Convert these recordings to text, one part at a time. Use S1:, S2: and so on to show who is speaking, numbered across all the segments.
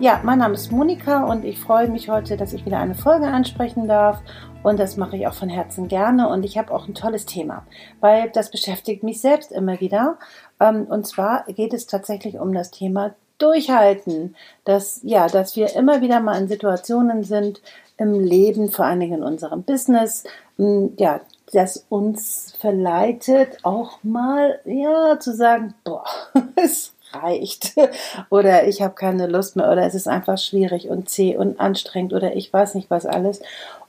S1: Ja, mein Name ist Monika und ich freue mich heute, dass ich wieder eine Folge ansprechen darf. Und das mache ich auch von Herzen gerne. Und ich habe auch ein tolles Thema, weil das beschäftigt mich selbst immer wieder. Ähm, und zwar geht es tatsächlich um das Thema Durchhalten. Dass, ja, dass wir immer wieder mal in Situationen sind im Leben, vor allen Dingen in unserem Business, ja, das uns verleitet, auch mal, ja, zu sagen, boah, es reicht oder ich habe keine Lust mehr oder es ist einfach schwierig und zäh und anstrengend oder ich weiß nicht was alles.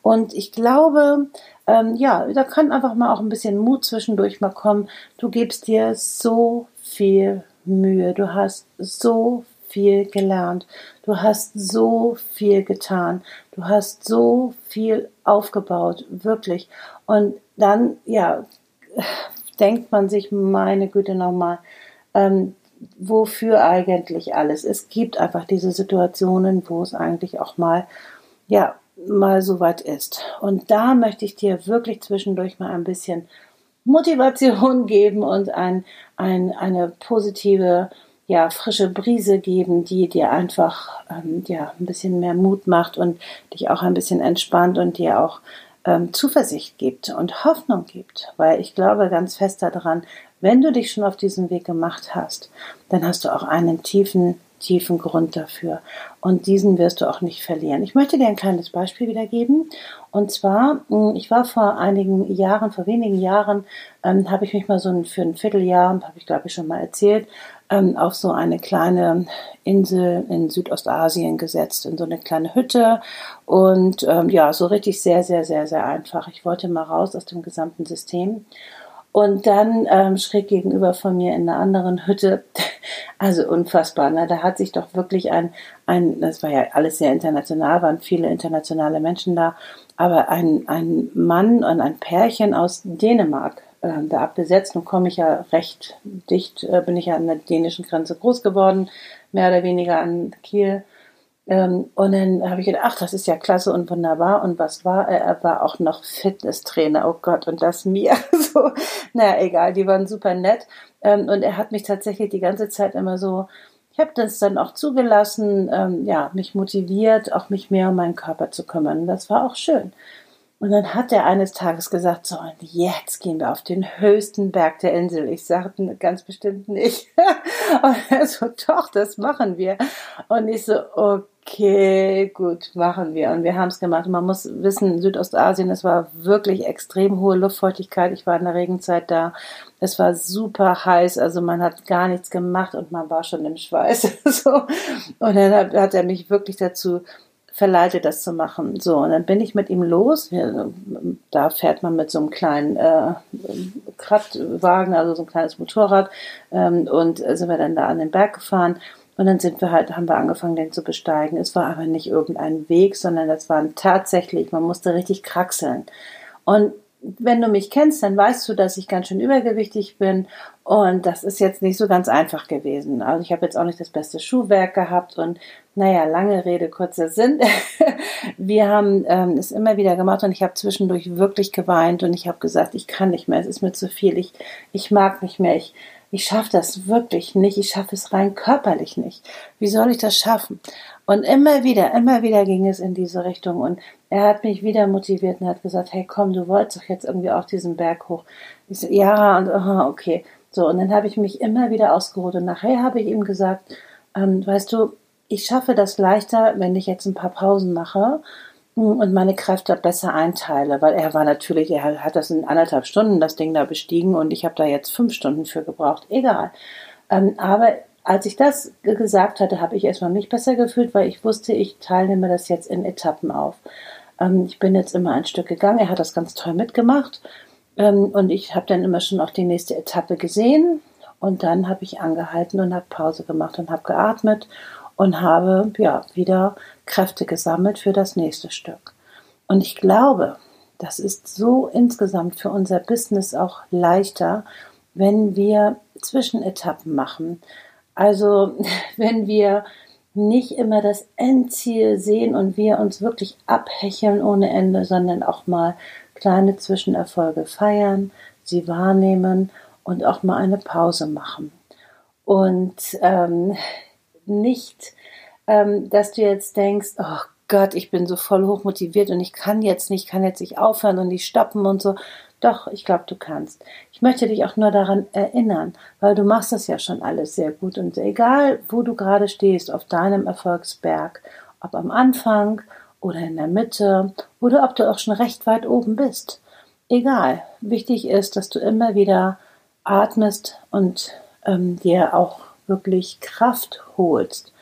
S1: Und ich glaube, ähm, ja, da kann einfach mal auch ein bisschen Mut zwischendurch mal kommen. Du gibst dir so viel Mühe, du hast so viel gelernt, du hast so viel getan, du hast so viel aufgebaut, wirklich. Und dann, ja, denkt man sich, meine Güte nochmal, ähm, wofür eigentlich alles. Es gibt einfach diese Situationen, wo es eigentlich auch mal, ja, mal so weit ist. Und da möchte ich dir wirklich zwischendurch mal ein bisschen Motivation geben und ein, ein, eine positive, ja, frische Brise geben, die dir einfach, ähm, ja, ein bisschen mehr Mut macht und dich auch ein bisschen entspannt und dir auch ähm, Zuversicht gibt und Hoffnung gibt, weil ich glaube ganz fest daran, wenn du dich schon auf diesen Weg gemacht hast, dann hast du auch einen tiefen, tiefen Grund dafür. Und diesen wirst du auch nicht verlieren. Ich möchte dir ein kleines Beispiel wiedergeben. Und zwar, hm, ich war vor einigen Jahren, vor wenigen Jahren, ähm, habe ich mich mal so für ein Vierteljahr, habe ich glaube ich schon mal erzählt, ähm, auf so eine kleine Insel in Südostasien gesetzt, in so eine kleine Hütte. Und ähm, ja, so richtig sehr, sehr, sehr, sehr einfach. Ich wollte mal raus aus dem gesamten System. Und dann ähm, schräg gegenüber von mir in einer anderen Hütte, also unfassbar, ne? da hat sich doch wirklich ein, ein, das war ja alles sehr international, waren viele internationale Menschen da, aber ein, ein Mann und ein Pärchen aus Dänemark äh, da abgesetzt. Nun komme ich ja recht dicht, äh, bin ich ja an der dänischen Grenze groß geworden, mehr oder weniger an Kiel. Ähm, und dann habe ich gedacht, ach, das ist ja klasse und wunderbar. Und was war er? Er war auch noch Fitnesstrainer. Oh Gott, und das mir. so, naja, egal, die waren super nett. Ähm, und er hat mich tatsächlich die ganze Zeit immer so, ich habe das dann auch zugelassen, ähm, ja, mich motiviert, auch mich mehr um meinen Körper zu kümmern. Das war auch schön. Und dann hat er eines Tages gesagt, so, und jetzt gehen wir auf den höchsten Berg der Insel. Ich sagte ganz bestimmt nicht. und er so, doch, das machen wir. Und ich so, okay, gut, machen wir. Und wir haben es gemacht. Man muss wissen, Südostasien, es war wirklich extrem hohe Luftfeuchtigkeit. Ich war in der Regenzeit da. Es war super heiß, also man hat gar nichts gemacht und man war schon im Schweiß. so. Und dann hat, hat er mich wirklich dazu verleitet, das zu machen. So, und dann bin ich mit ihm los. Da fährt man mit so einem kleinen äh, Kraftwagen, also so ein kleines Motorrad. Ähm, und sind wir dann da an den Berg gefahren. Und dann sind wir halt, haben wir angefangen, den zu besteigen. Es war aber nicht irgendein Weg, sondern das waren tatsächlich, man musste richtig kraxeln. Und wenn du mich kennst, dann weißt du, dass ich ganz schön übergewichtig bin und das ist jetzt nicht so ganz einfach gewesen. Also ich habe jetzt auch nicht das beste Schuhwerk gehabt und naja, lange Rede, kurzer Sinn. Wir haben ähm, es immer wieder gemacht und ich habe zwischendurch wirklich geweint und ich habe gesagt, ich kann nicht mehr, es ist mir zu viel, ich, ich mag nicht mehr, ich, ich schaffe das wirklich nicht, ich schaffe es rein körperlich nicht. Wie soll ich das schaffen? Und immer wieder, immer wieder ging es in diese Richtung und er hat mich wieder motiviert und hat gesagt, hey komm, du wolltest doch jetzt irgendwie auch diesen Berg hoch. Ich so, ja, und oh, okay. So, und dann habe ich mich immer wieder ausgeruht und nachher habe ich ihm gesagt, ähm, weißt du, ich schaffe das leichter, wenn ich jetzt ein paar Pausen mache und meine Kräfte besser einteile, weil er war natürlich, er hat das in anderthalb Stunden das Ding da bestiegen und ich habe da jetzt fünf Stunden für gebraucht. Egal. Ähm, aber als ich das gesagt hatte, habe ich erstmal mich besser gefühlt, weil ich wusste, ich teilnehme das jetzt in Etappen auf. Ähm, ich bin jetzt immer ein Stück gegangen. Er hat das ganz toll mitgemacht. Ähm, und ich habe dann immer schon auch die nächste Etappe gesehen. Und dann habe ich angehalten und habe Pause gemacht und habe geatmet und habe ja wieder Kräfte gesammelt für das nächste Stück. Und ich glaube, das ist so insgesamt für unser Business auch leichter, wenn wir Zwischenetappen machen. Also wenn wir nicht immer das Endziel sehen und wir uns wirklich abhecheln ohne Ende, sondern auch mal kleine Zwischenerfolge feiern, sie wahrnehmen und auch mal eine Pause machen. Und ähm, nicht, ähm, dass du jetzt denkst, oh Gott, ich bin so voll hochmotiviert und ich kann jetzt nicht, kann jetzt nicht aufhören und nicht stoppen und so. Doch, ich glaube, du kannst. Ich möchte dich auch nur daran erinnern, weil du machst das ja schon alles sehr gut und egal, wo du gerade stehst auf deinem Erfolgsberg, ob am Anfang oder in der Mitte oder ob du auch schon recht weit oben bist. Egal. Wichtig ist, dass du immer wieder atmest und ähm, dir auch wirklich Kraft holst.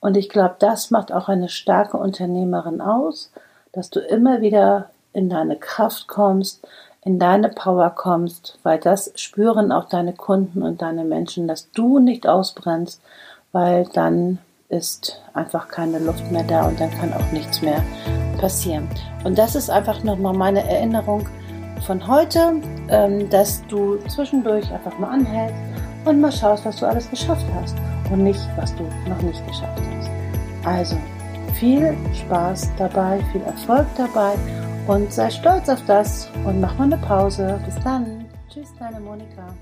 S1: Und ich glaube, das macht auch eine starke Unternehmerin aus, dass du immer wieder in deine Kraft kommst, in deine Power kommst, weil das spüren auch deine Kunden und deine Menschen, dass du nicht ausbrennst, weil dann ist einfach keine Luft mehr da und dann kann auch nichts mehr passieren. Und das ist einfach nochmal meine Erinnerung von heute, ähm, dass du zwischendurch einfach mal anhältst und mal schaust, was du alles geschafft hast und nicht, was du noch nicht geschafft hast. Also viel Spaß dabei, viel Erfolg dabei und sei stolz auf das und mach mal eine Pause. Bis dann. Tschüss, deine Monika.